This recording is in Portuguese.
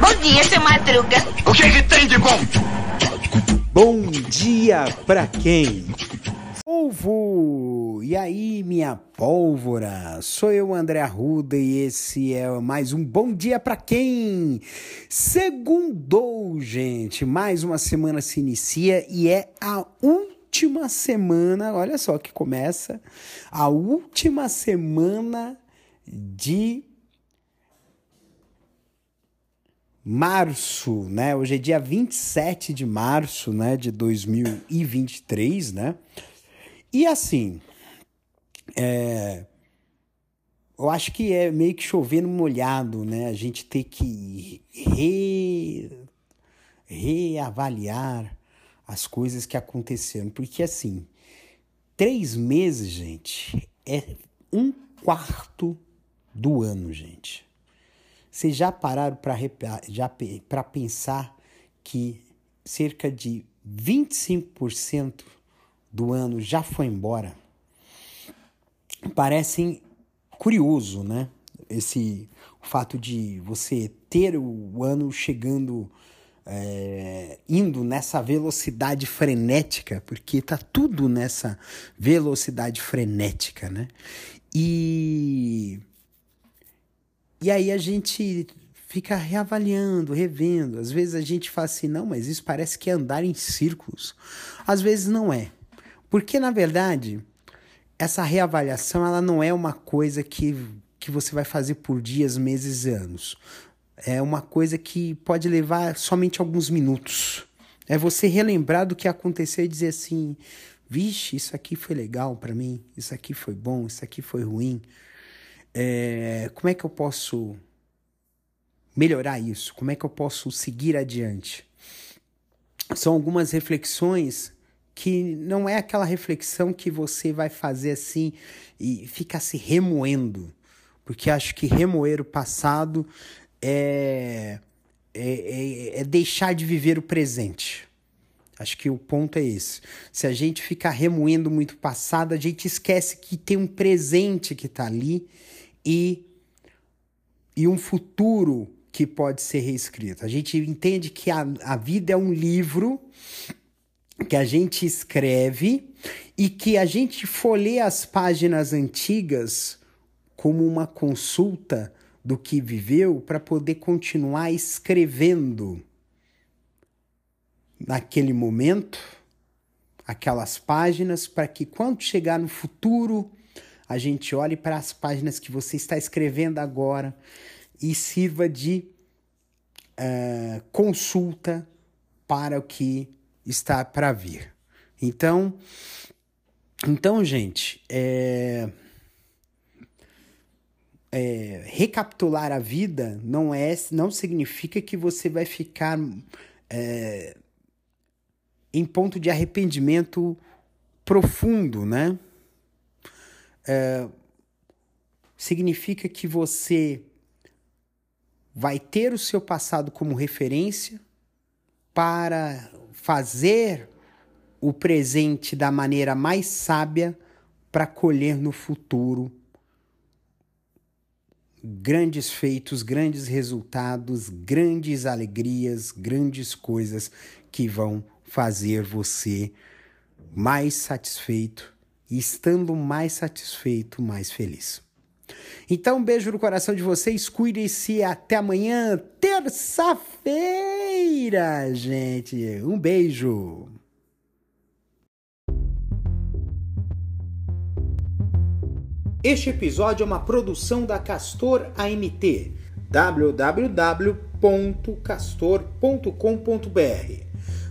Bom dia, seu Madruga. O que, que tem de bom? Bom dia pra quem? Polvo! E aí, minha pólvora? Sou eu, André Arruda, e esse é mais um Bom Dia Pra Quem? Segundou, gente! Mais uma semana se inicia e é a última semana, olha só que começa, a última semana de março, né? Hoje é dia 27 de março, né, de 2023, né? E assim, é, eu acho que é meio que chovendo molhado, né? A gente ter que re, reavaliar as coisas que aconteceram, porque assim, três meses, gente, é um quarto do ano, gente. Vocês já pararam para pensar que cerca de 25% do ano já foi embora? Parece curioso, né? Esse o fato de você ter o ano chegando, é, indo nessa velocidade frenética, porque tá tudo nessa velocidade frenética, né? E e aí a gente fica reavaliando, revendo. Às vezes a gente fala assim, não, mas isso parece que é andar em círculos. Às vezes não é. Porque, na verdade, essa reavaliação ela não é uma coisa que, que você vai fazer por dias, meses e anos. É uma coisa que pode levar somente alguns minutos. É você relembrar do que aconteceu e dizer assim: vixe, isso aqui foi legal para mim, isso aqui foi bom, isso aqui foi ruim. É, como é que eu posso melhorar isso? Como é que eu posso seguir adiante? São algumas reflexões que não é aquela reflexão que você vai fazer assim e fica se remoendo, porque acho que remoer o passado é, é, é, é deixar de viver o presente. Acho que o ponto é esse. Se a gente ficar remoendo muito o passado, a gente esquece que tem um presente que está ali e, e um futuro que pode ser reescrito. A gente entende que a, a vida é um livro que a gente escreve e que a gente folheia as páginas antigas como uma consulta do que viveu para poder continuar escrevendo naquele momento aquelas páginas para que quando chegar no futuro a gente olhe para as páginas que você está escrevendo agora e sirva de uh, consulta para o que está para vir. Então, então gente, é, é, recapitular a vida não é, não significa que você vai ficar é, em ponto de arrependimento profundo, né? É, significa que você vai ter o seu passado como referência para fazer o presente da maneira mais sábia para colher no futuro grandes feitos, grandes resultados, grandes alegrias, grandes coisas que vão fazer você mais satisfeito e estando mais satisfeito, mais feliz. Então, um beijo no coração de vocês, cuidem-se até amanhã, terça-feira, gente. Um beijo. Este episódio é uma produção da Castor AMT, www.castor.com.br.